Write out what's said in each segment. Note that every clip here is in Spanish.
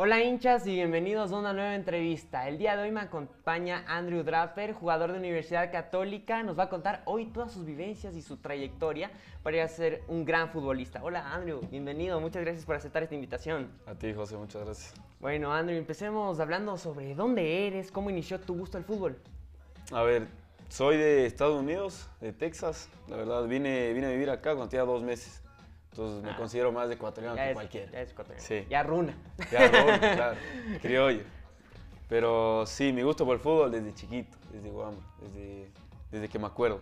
Hola hinchas y bienvenidos a una nueva entrevista. El día de hoy me acompaña Andrew Draper, jugador de Universidad Católica. Nos va a contar hoy todas sus vivencias y su trayectoria para ir a ser un gran futbolista. Hola Andrew, bienvenido. Muchas gracias por aceptar esta invitación. A ti José, muchas gracias. Bueno Andrew, empecemos hablando sobre dónde eres, cómo inició tu gusto al fútbol. A ver, soy de Estados Unidos, de Texas. La verdad, vine, vine a vivir acá cuando tenía dos meses. Entonces me Ah. considero más ecuatoriano Ya que es, cualquiera. ya es ecuatoriano. Sí. Ya runa. Ya, no, claro, criollo. Pero sí, mi gusto por el fútbol desde chiquito, desde Guama, desde, desde que me acuerdo.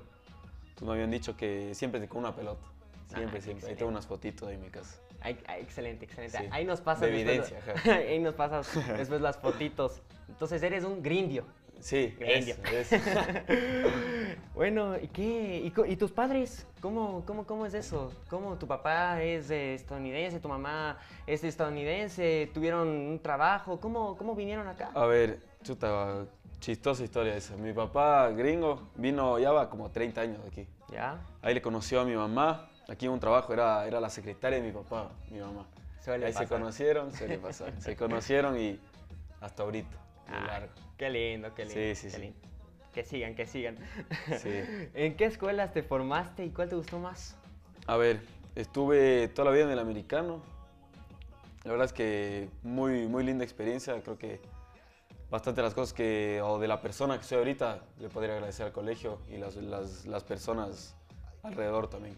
Tú me habían dicho que siempre con una pelota. Siempre, Ah, siempre. Ahí excelente. tengo unas fotitos ahí en mi casa. Ay, ay, excelente, excelente. Sí. Ahí nos pasas De después- evidencia, ajá. ahí nos pasas después las fotitos. Entonces eres un grindio. Sí, Indio. eso, eso. Bueno, ¿y qué? ¿Y, y tus padres? ¿Cómo, cómo, ¿Cómo es eso? ¿Cómo tu papá es estadounidense, tu mamá es estadounidense? ¿Tuvieron un trabajo? ¿Cómo, cómo vinieron acá? A ver, chuta, chistosa historia esa. Mi papá gringo vino, ya va como 30 años aquí. ¿Ya? Ahí le conoció a mi mamá. Aquí en un trabajo era, era la secretaria de mi papá, mi mamá. Suele Ahí se pasar. conocieron, suele pasar. se conocieron y hasta ahorita, de Ah, largo. Qué lindo, qué lindo. Sí, sí, qué sí. lindo. Que sigan, que sigan. Sí. ¿En qué escuelas te formaste y cuál te gustó más? A ver, estuve toda la vida en el americano. La verdad es que muy, muy linda experiencia. Creo que bastante las cosas que, o de la persona que soy ahorita, le podría agradecer al colegio y las, las, las personas alrededor también.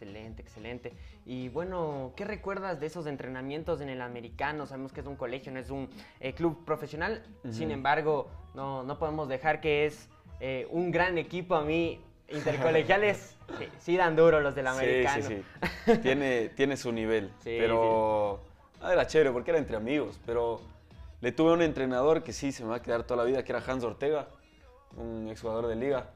Excelente, excelente. Y bueno, ¿qué recuerdas de esos entrenamientos en el americano? Sabemos que es un colegio, no es un eh, club profesional. Sin embargo, no, no podemos dejar que es eh, un gran equipo. A mí, intercolegiales, sí, sí dan duro los del americano. Sí, sí, sí. tiene, tiene su nivel. Sí, pero ah, era chévere porque era entre amigos. Pero le tuve un entrenador que sí se me va a quedar toda la vida, que era Hans Ortega, un exjugador de liga.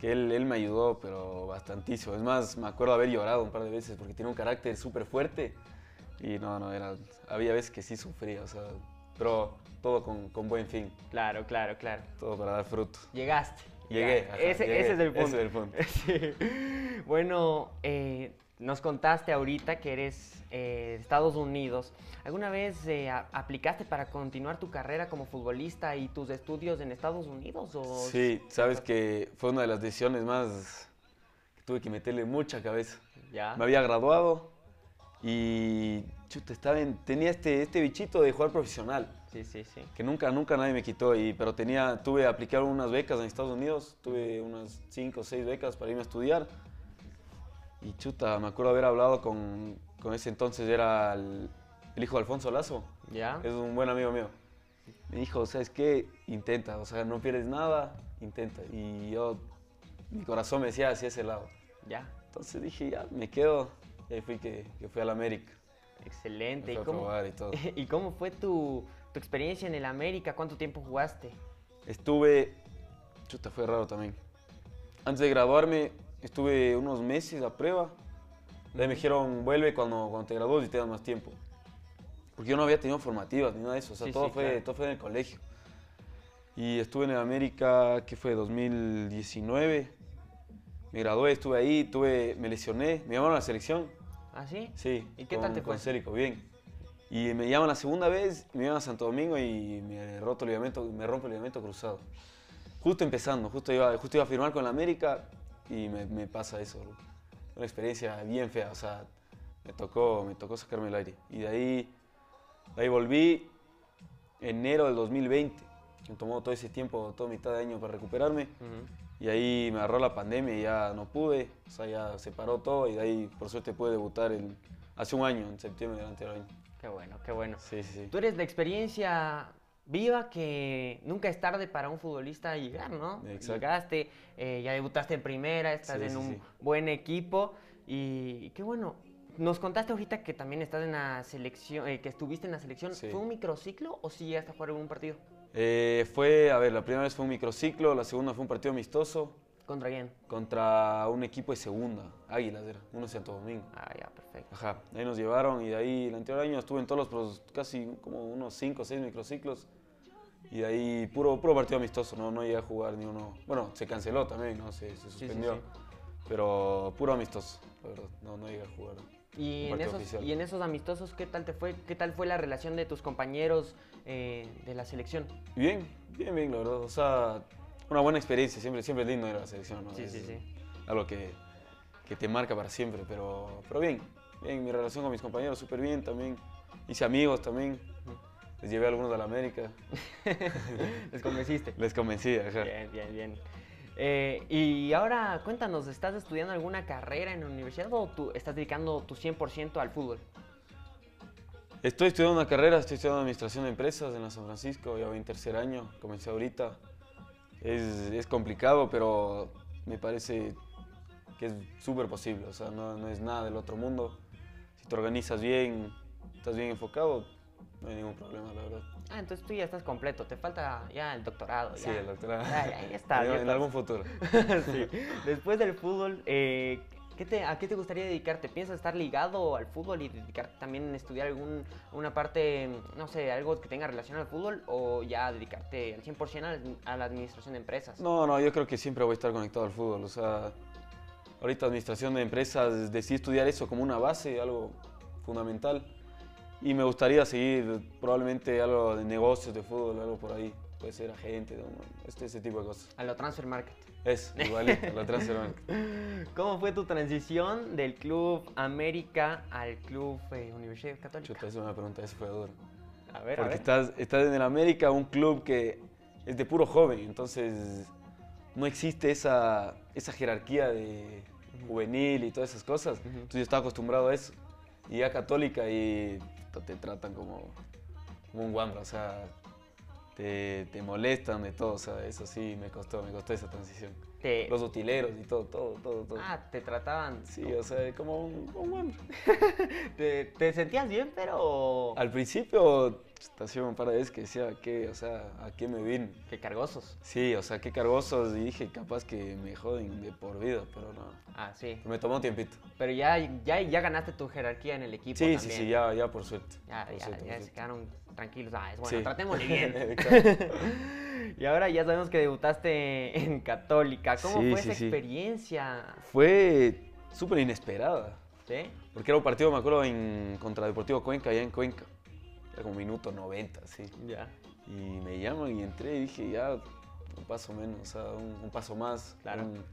Que él, él me ayudó, pero bastantísimo. Es más, me acuerdo haber llorado un par de veces porque tiene un carácter súper fuerte. Y no, no, era, había veces que sí sufría, o sea, pero todo con, con buen fin, Claro, claro, claro. todo para dar frutos. Llegaste. Llegué, ajá, ese, llegué, ese es el ese punto. es el punto. Sí. Bueno, eh, nos contaste ahorita que eres eh, de Estados Unidos. ¿Alguna vez eh, a- aplicaste para continuar tu carrera como futbolista y tus estudios en Estados Unidos? O... Sí, sabes que fue una de las decisiones más que tuve que meterle mucha cabeza. ¿Ya? Me había graduado y chuta, estaba en- tenía este, este bichito de jugar profesional, Sí, sí, sí. que nunca, nunca nadie me quitó, y, pero tenía, tuve aplicar unas becas en Estados Unidos, tuve unas 5 o 6 becas para irme a estudiar. Y chuta, me acuerdo haber hablado con, con ese entonces, era el, el hijo de Alfonso Lazo, ¿Ya? es un buen amigo mío. Me dijo, ¿sabes qué? Intenta, o sea, no pierdes nada, intenta. Y yo, mi corazón me decía hacia ese lado. ¿Ya? Entonces dije, ya, me quedo. Y ahí fui que, que fui a la América. Excelente. Me ¿Y fui a cómo, probar y todo. ¿Y cómo fue tu, tu experiencia en el América? ¿Cuánto tiempo jugaste? Estuve, chuta, fue raro también. Antes de graduarme, estuve unos meses a prueba. De ahí me dijeron, vuelve cuando, cuando te gradúes y te das más tiempo. Porque yo no había tenido formativas ni nada de eso. O sea, Sí, todo, sí, fue, claro. todo fue en el colegio. Y estuve en el América, que fue 2019. Me gradué, estuve ahí, tuve, me lesioné, me llamaron a la selección. ¿Ah, sí? Sí. ¿Y qué con, tal te fue? Con Cérico, bien. Y me llaman la segunda vez, me llaman a Santo Domingo y me roto el ligamento, me rompe el ligamento cruzado. Justo empezando, justo iba, justo iba a firmar con la América y me, me pasa eso. bro. Una experiencia bien fea, o sea, me tocó, me tocó sacarme el aire. Y de ahí, de ahí volví enero del 2020. Me tomó todo ese tiempo, toda mitad de año para recuperarme. Ujú. Y ahí me agarró la pandemia y ya no pude, o sea, ya se paró todo y de ahí por suerte pude debutar el, hace un año, en septiembre del anterior año. Qué bueno, qué bueno. Sí, sí, sí. Tú eres la experiencia viva que nunca es tarde para un futbolista llegar, ¿no? Exacto. Llegaste, eh, ya debutaste en primera, estás Sí, en sí, un sí. buen equipo y qué bueno. Nos contaste ahorita que también estás en la selección, eh, que estuviste en la selección. ¿Fue un microciclo o sí llegaste a jugar algún partido? Eh, fue, a ver, la primera vez fue un microciclo, la segunda fue un partido amistoso ¿Contra quién? contra un equipo de segunda, Águilas era, uno de Santo Domingo. Ah, ya, perfecto. Ajá, ahí nos llevaron y de ahí el anterior año estuve en todos los, casi como unos 5 o 6 microciclos. Y de ahí puro, puro partido amistoso, no, no llegué a jugar ni uno. Bueno, se canceló también, ¿no? Se, se sí, suspendió. sí. Pero puro amistoso, la verdad. No, no llegué a jugar. Y en, esos, y en esos amistosos, ¿qué tal te fue? ¿Qué tal fue la relación de tus compañeros eh, de la selección? Bien, bien, bien, la verdad. O sea, una buena experiencia, siempre, siempre es lindo ir a la selección, ¿no? Sí, Es sí, sí. Algo que, que te marca para siempre, pero, pero bien, bien, mi relación con mis compañeros súper bien también. Hice amigos también, les llevé a algunos a la América, ¿Les convenciste? les convencí, ajá. Bien, bien, bien. Eh, y ahora cuéntanos, ¿estás estudiando alguna carrera en la universidad o tú estás dedicando tu 100% al fútbol? Estoy estudiando una carrera, estoy estudiando Administración de Empresas en la San Francisco, ya voy en tercer año, comencé ahorita. Es, es complicado, pero me parece que es súper posible, o sea, no, no es nada del otro mundo. Si te organizas bien, estás bien enfocado, no hay ningún problema, la verdad. Ah, entonces tú ya estás completo, te falta ya el doctorado. Sí, ya. el doctorado. Ya, ya, ya está. en, en algún futuro. Sí. Después del fútbol, eh, ¿qué te- ¿a qué te gustaría dedicarte? ¿Piensas estar ligado al fútbol y dedicarte también a estudiar algún, una parte, no sé, algo que tenga relación al fútbol o ya dedicarte al 100% a la, a la administración de empresas? No, no, yo creo que siempre voy a estar conectado al fútbol. O sea, ahorita administración de empresas, decidí estudiar eso como una base, algo fundamental. Y me gustaría seguir probablemente algo de negocios de fútbol, algo por ahí. Puede ser agente, este, ese tipo de cosas. A lo transfer market. Es igualito, transfer market. ¿Cómo fue tu transición del club América al club eh, Universidad Católica? Chuta, esa es una pregunta, eso fue duro. A ver, a Porque ver. estás, estás en el América, un club que es de puro joven, entonces no existe esa, esa jerarquía de juvenil y todas esas cosas. Entonces yo estaba acostumbrado a eso. Y a Católica y te tratan como, como un guambra, o sea, te, te molestan de todo, o sea, eso sí me costó, me costó esa transición. Te- Los utileros y todo, todo, todo, todo. Ah, te trataban. Sí, o sea, como un, un guambra. Te, te sentías bien, pero. Al principio, hacía un par de veces que decía, ¿qué? O sea, ¿a qué me vine? Qué cargosos. Sí, o sea, qué cargosos. Y dije, capaz que me joden de por vida, pero no. Ah, sí. Me tomó un tiempito. Pero ya, ya, ya ganaste tu jerarquía en el equipo. Sí, sí, también. sí, ya, ya por suerte. Ya, Por ya, suerte, ya se quedaron tranquilos. Ah, es bueno, Sí. tratémosle bien. Y ahora ya sabemos que debutaste en Católica. ¿Cómo Sí, fue sí, esa sí. experiencia? Fue súper inesperada. ¿Sí? Porque era un partido, me acuerdo, en, contra Deportivo Cuenca, allá en Cuenca. Era como minuto 90, sí. Ya. Y me llaman y entré y dije, ya, un paso menos, o sea, un, un paso más. Claro. Un,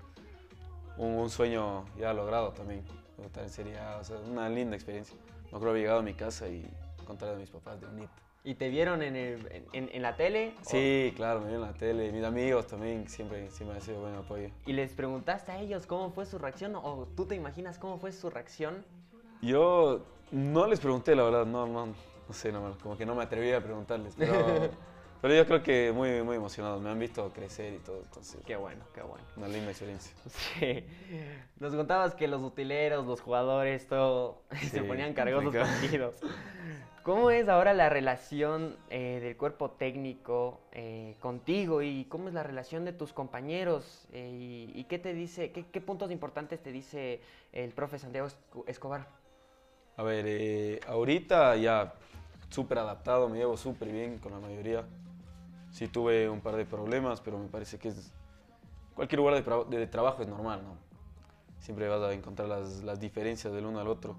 un- un sueño ya logrado también. Estar en Serie A, o sea, una linda experiencia. Me acuerdo haber llegado a mi casa y contarle a mis papás de un hito. ¿Y te vieron en, el, en, en la tele? o- Sí, claro, me vieron en la tele. Mis amigos también siempre, siempre han sido buen apoyo. ¿Y les preguntaste a ellos cómo fue su reacción? ¿O tú te imaginas cómo fue su reacción? Yo no les pregunté, la verdad, no, no, no sé, no, como que no me atreví a preguntarles, pero, pero yo creo que muy, muy emocionados, me han visto crecer y todo, entonces, Qué bueno, qué bueno. una linda experiencia. Sí. Nos contabas que los utileros, los jugadores, todo se ponían cargosos partidos. ¿Cómo es ahora la relación eh, del cuerpo técnico eh, contigo y cómo es la relación de tus compañeros? Eh, y, y qué te dice, qué, qué puntos importantes te dice el profe Santiago Esco- Escobar? A ver, eh, ahorita ya súper adaptado, me llevo súper bien con la mayoría. Sí tuve un par de problemas, pero me parece que es, cualquier lugar de, tra- de trabajo es normal, ¿no? Siempre vas a encontrar las, las diferencias del uno al otro.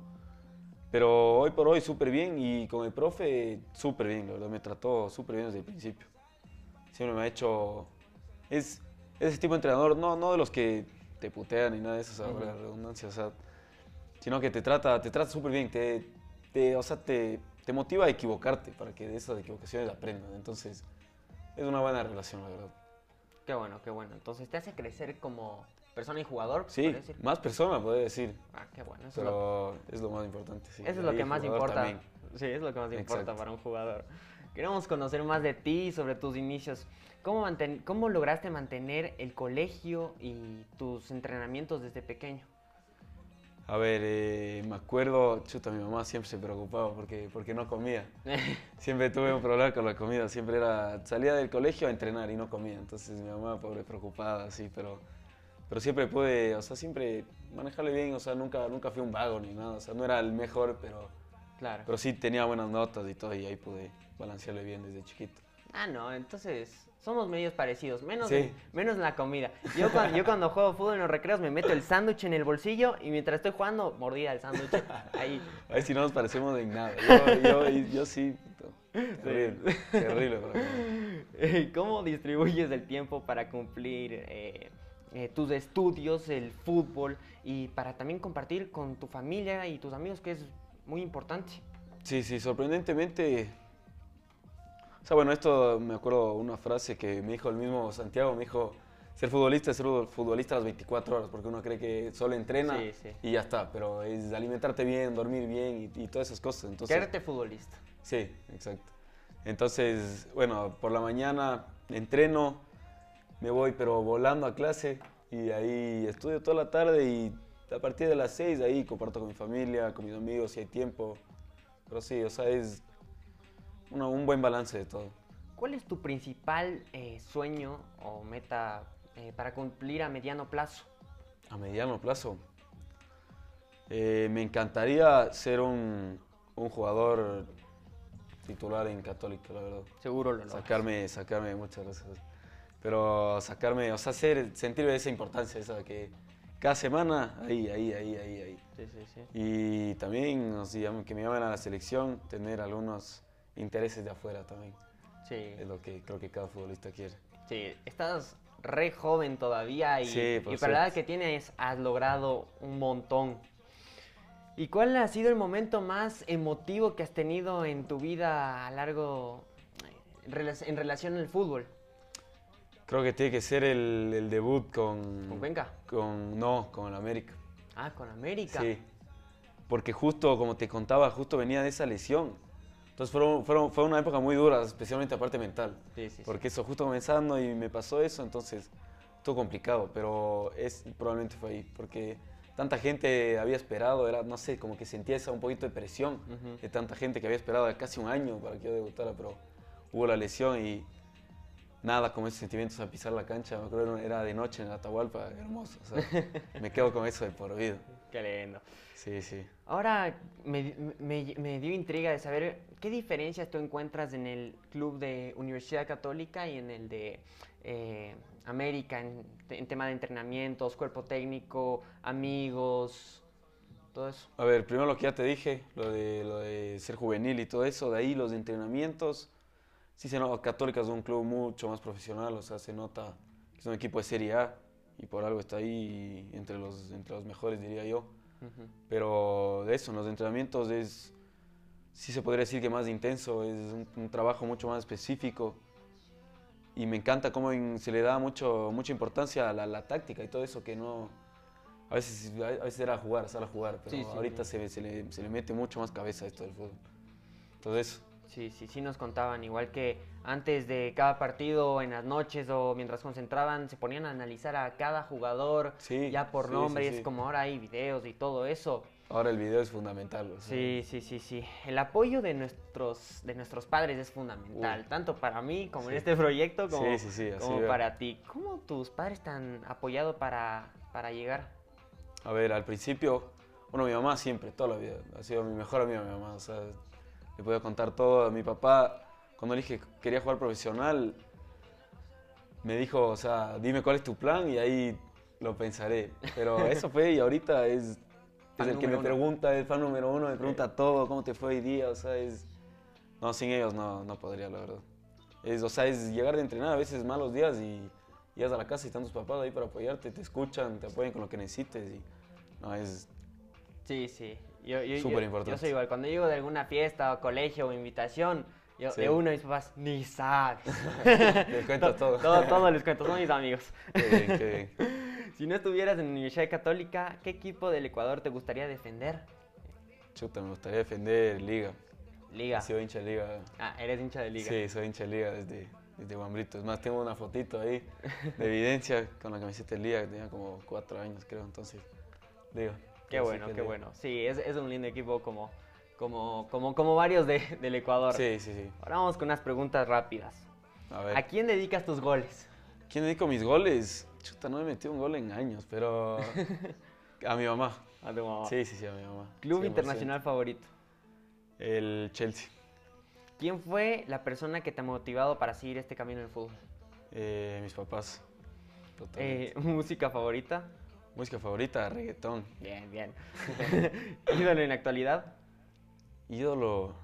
Pero hoy por hoy súper bien y con el profe súper bien, la verdad, me trató súper bien desde el principio. Siempre me ha hecho... Es es ese tipo de entrenador, no, no de los que te putean ni nada de eso, o sea, Ujú. la redundancia, o sea, sino que te trata te trata súper bien, te, te, o sea, te, te motiva a equivocarte para que de esas equivocaciones aprendas. Entonces, es una buena relación, la verdad. Qué bueno, qué bueno. Entonces te hace crecer como persona y jugador. Sí, decir? más personas, podría decir, Ah, qué bueno. Eso es lo- pero es lo más importante. Sí. Eso es lo que más importa. también. Sí, es lo que más importa Exacto. para un jugador. Queremos conocer más de ti, sobre tus inicios. ¿Cómo, manten- ¿Cómo lograste mantener el colegio y tus entrenamientos desde pequeño? A ver, eh, me acuerdo, chuta, mi mamá siempre se preocupaba porque, porque no comía. Siempre tuve un problema con la comida, siempre era, salía del colegio a entrenar y no comía, entonces mi mamá, pobre, preocupada, así, pero, pero siempre pude, o sea, siempre manejarle bien, o sea, nunca, nunca fui un vago ni nada, o sea, no era el mejor, pero, claro. pero sí tenía buenas notas y todo, y ahí pude balancearle bien desde chiquito. Ah, no, entonces somos medios parecidos, menos, Sí. en, menos en la comida. Yo cuando, yo cuando juego fútbol en los recreos me meto el sándwich en el bolsillo y mientras estoy jugando, mordida el sándwich. Ahí. A ver si no nos parecemos en nada. Yo, yo, yo sí. Terrible, ¿Cómo distribuyes el tiempo para cumplir eh, eh, tus estudios, el fútbol y para también compartir con tu familia y tus amigos, que es muy importante? Sí, sí, sorprendentemente. O sea, bueno, esto me acuerdo una frase que me dijo el mismo Santiago, me dijo, ser futbolista es ser futbolista a las 24 horas, porque uno cree que solo entrena Sí, sí. y ya está, pero es alimentarte bien, dormir bien y, y todas esas cosas. Entonces, Quererte futbolista. Sí, exacto. Entonces, bueno, por la mañana entreno, me voy pero volando a clase y ahí estudio toda la tarde y a partir de las 6 ahí comparto con mi familia, con mis amigos si hay tiempo. Pero sí, o sea, es una- un buen balance de todo. ¿Cuál es tu principal eh, sueño o meta eh, para cumplir a mediano plazo? A mediano plazo, eh, me encantaría ser un, un jugador titular en Católica, la verdad. Seguro lo. Sacarme, sacarme, muchas gracias. Pero sacarme, o sea, hacer, sentir esa importancia, esa que cada semana, ahí, ahí, ahí, ahí, ahí. Sí, sí, sí. Y también, o sea, que me llamen a la selección, tener algunos intereses de afuera también. Sí, Es lo que creo que cada futbolista quiere. sí. Estás re joven todavía y, Sí, y para la edad que tienes has logrado un montón. ¿Y cuál ha sido el momento más emotivo que has tenido en tu vida a largo en rela- en relación al fútbol? Creo que tiene que ser el, el debut con... ¿Con Cuenca? con- no, con el América. Ah, con América. Sí. Porque justo, como te contaba, justo venía de esa lesión. Entonces fueron, fueron, fue una época muy dura, especialmente la parte mental. Sí, sí, sí. Porque eso, justo comenzando y me pasó eso, entonces todo complicado, pero es, probablemente fue ahí, porque tanta gente había esperado, era, no sé, como que sentía esa un poquito de presión Ujú. de tanta gente que había esperado casi un año para que yo debutara, pero hubo la lesión y nada como esos sentimientos al pisar la cancha, me acuerdo era de noche en Atahualpa, hermoso, o sea, me quedo con eso de por vida. Qué lindo. Sí, sí. Ahora me, me- me dio intriga de saber qué diferencias tú encuentras en el club de Universidad Católica y en el de eh, América en, en tema de entrenamientos, cuerpo técnico, amigos, todo eso. A ver, primero lo que ya te dije, lo de, lo de ser juvenil y todo eso, de ahí los entrenamientos, sí se nota, Católica es un club mucho más profesional, o sea, se nota que es un equipo de Serie A y por algo está ahí entre los, entre los mejores, diría yo. Ujú. Pero de eso, en los entrenamientos es, sí se podría decir que más intenso, es un, un trabajo mucho más específico. Y me encanta cómo en- se le da mucho, mucha importancia a la, la táctica y todo eso que no... A veces, a veces era jugar, sala jugar, pero Sí, sí, ahorita sí. Se, se le, se le mete mucho más cabeza a esto del fútbol. Entonces, Sí, sí, sí nos contaban, igual que antes de cada partido, en las noches o mientras concentraban, se ponían a analizar a cada jugador Sí, ya por sí, nombre, sí, y es como ahora hay videos y todo eso. ahora el video es fundamental. o sea, Sí, sí, sí, sí. El apoyo de nuestros, de nuestros padres es fundamental, Uy. tanto para mí como en este proyecto, como, como veo. para ti. ¿Cómo tus padres te han apoyado para, para llegar? A ver, al principio, bueno, mi mamá siempre, toda la vida, ha sido mi mejor amiga mi mamá, o sea, le podía contar todo. Mi papá, cuando le dije que quería jugar profesional, me dijo, o sea, dime cuál es tu plan y ahí lo pensaré. Pero eso fue y ahorita es, es el que me uno. pregunta, es fan número uno, me pregunta todo, cómo te fue hoy día, o sea, es... No, sin ellos no, no podría, la verdad. Es, o sea, es llegar de entrenar a veces malos días y llegas a la casa y están tus papás ahí para apoyarte, te escuchan, te apoyan con lo que necesites y... No, es... Sí, sí. Yo, yo, yo- Súper yo importante. soy igual. Cuando llego de alguna fiesta o colegio o invitación, yo, Sí. de uno de mis papás, ni sabes. Les cuento todo. todo. Todo les cuento, son mis amigos. Qué bien, qué bien. Si no estuvieras en la Universidad Católica, ¿qué equipo del Ecuador te gustaría defender? Chuta, me gustaría defender Liga. Liga. He sido hincha de Liga. Ah, eres hincha de Liga. Sí, soy hincha de Liga desde, desde Guambrito. Es más, tengo una fotito ahí de evidencia con la camiseta de Liga que tenía como cuatro años, creo. Entonces, Liga. Qué Así bueno, qué bueno. Sí, es, es un lindo equipo como, como, como, como varios de- del Ecuador. Sí, sí, sí. Ahora vamos con unas preguntas rápidas. A ver. ¿A quién dedicas tus goles? ¿Quién dedico mis goles? Chuta, no me he metido un gol en años, pero a mi mamá. A tu mamá. Sí, sí, sí, a mi mamá. Club 100%. internacional favorito. El Chelsea. ¿Quién fue la persona que te ha motivado para seguir este camino del fútbol? Eh, mis papás. Eh, ¿Música favorita? Música favorita, reggaetón. Bien, bien. ¿Ídolo en la actualidad? Ídolo.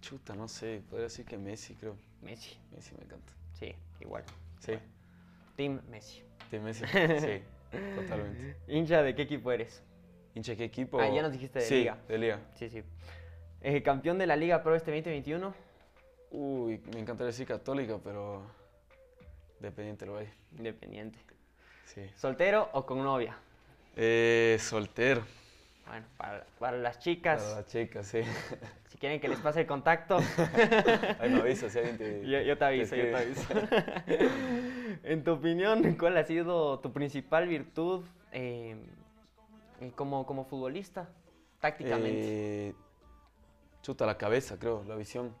Chuta, no sé. Podría decir que Messi, creo. Messi. Messi me encanta. Sí, igual. Sí. Team Messi. Sí, Messi. Sí, totalmente. ¿Hincha de qué equipo eres? ¿Hincha qué equipo? Ah, ya nos dijiste de sí, liga. de liga. Sí, sí. Eh, ¿Campeón de la Liga Pro este 2021? Uy, me encantaría decir católica, pero dependiente lo hay. Independiente. Sí. ¿Soltero o con novia? Eh, soltero. Bueno, para, para las chicas, Para las chicas, sí. si quieren que les pase el contacto, Ahí me avisas si alguien te. yo, yo te aviso, yo te aviso. en tu opinión, ¿cuál ha sido tu principal virtud eh, como, como futbolista, tácticamente? Eh, chuta, la cabeza, creo, la visión.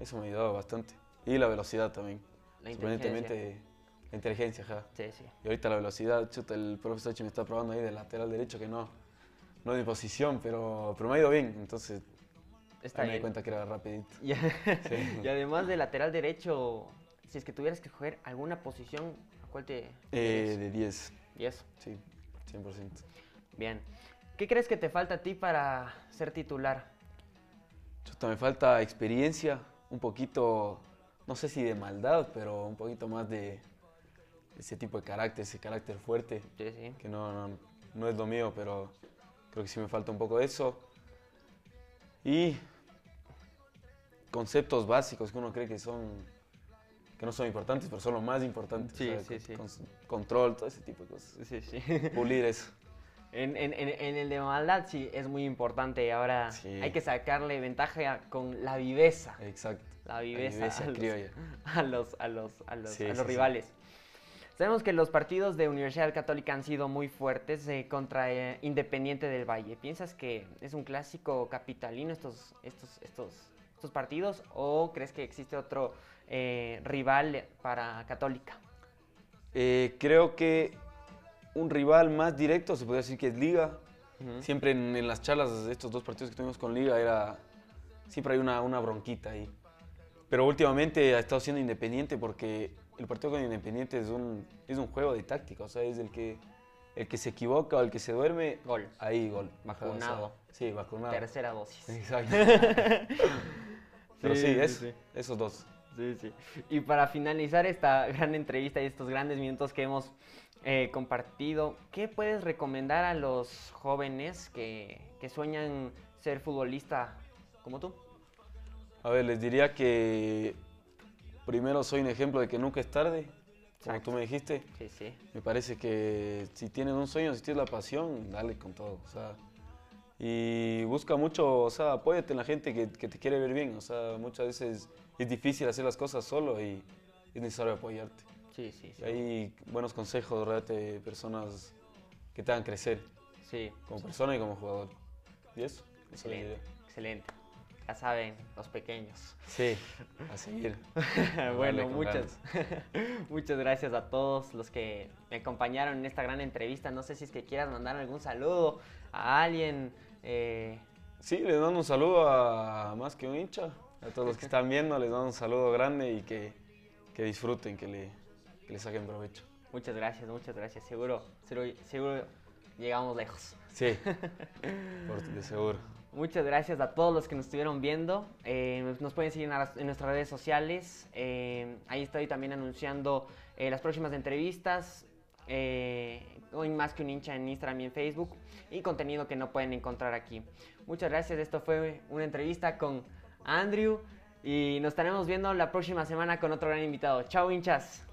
Eso me ha ayudado bastante. Y la velocidad también. La. Sorprendentemente, la inteligencia, ajá. Sí, sí. Y ahorita la velocidad, chuta, el profesor me está probando ahí de lateral derecho que no, no de posición, pero, pero me ha ido bien. Entonces, Está ahí me di cuenta que era rapidito. Y, Sí. y además de lateral derecho, si es que tuvieras que escoger alguna posición, ¿a cuál te Eh, de 10, Y eso, sí, 100%. bien. ¿Qué crees que te falta a ti para ser titular? Chuta, me falta experiencia, un poquito, no sé si de maldad, pero un poquito más de ese tipo de carácter, ese carácter fuerte, Sí, sí. que no, no, no es lo mío, pero creo que sí me falta un poco de eso. Y conceptos básicos que uno cree que son que no son importantes, pero son lo más importantes. Sí, o sea, sí, sí. con- control, todo ese tipo de cosas. Sí, sí. Pulir eso. En, en- en- el de maldad sí es muy importante. Ahora Sí. hay que sacarle ventaja con la viveza. Exacto. La viveza, viveza a, los, criolla. a los, a los, a los, Sí, a los sí, sí. rivales. Sabemos que los partidos de Universidad Católica han sido muy fuertes eh, contra eh, Independiente del Valle. ¿Piensas que es un clásico capitalino estos, estos, estos, estos partidos o crees que existe otro eh, rival para Católica? Creo que un rival más directo, se podría decir que es Liga. Siempre en, en las charlas de estos dos partidos que tuvimos con Liga era siempre hay una, una bronquita ahí. Pero últimamente ha estado siendo independiente porque el partido con Independiente es un, es un juego de táctica, o sea, es el que, el que se equivoca o el que se duerme, Gol. ahí gol. Ajá, o sea, Vacunado. sí, vacunado. Tercera dosis. Exacto. Pero Sí, sí, sí, es, sí. esos dos. Sí, sí. Y para finalizar esta gran entrevista y estos grandes minutos que hemos eh, compartido, ¿qué puedes recomendar a los jóvenes que, que sueñan ser futbolista como tú? A ver, les diría que primero soy un ejemplo de que nunca es tarde, como Exacto. tú me dijiste. Sí, sí. Me parece que si tienes un sueño, si tienes la pasión, dale con todo. O sea, y busca mucho, o sea, apóyate en la gente que, que te quiere ver bien. O sea, muchas veces es difícil hacer las cosas solo y es necesario apoyarte. Sí, sí, sí. Y hay buenos consejos, de personas que te hagan crecer Sí, como persona y como jugador. ¿Y eso? Eso excelente, diría. excelente. Ya saben, los pequeños. Sí, a seguir. bueno, muchas, muchas gracias a todos los que me acompañaron en esta gran entrevista. No sé si es que quieras mandar algún saludo a alguien. eh, Sí, les mando un saludo a más que un hincha. A todos los que están viendo, les mando un saludo grande y que, que disfruten, que le, que le saquen provecho. muchas gracias, muchas gracias. Seguro, seguro, seguro llegamos lejos. Sí, por, de seguro. Muchas gracias a todos los que nos estuvieron viendo. Eh, nos pueden seguir en, nuestras redes sociales. Eh, ahí estoy también anunciando eh, las próximas entrevistas. Eh, hoy más que un hincha en Instagram y en Facebook. Y contenido que no pueden encontrar aquí. Muchas gracias. Esto fue una entrevista con Andrew. Y nos estaremos viendo la próxima semana con otro gran invitado. Chao hinchas.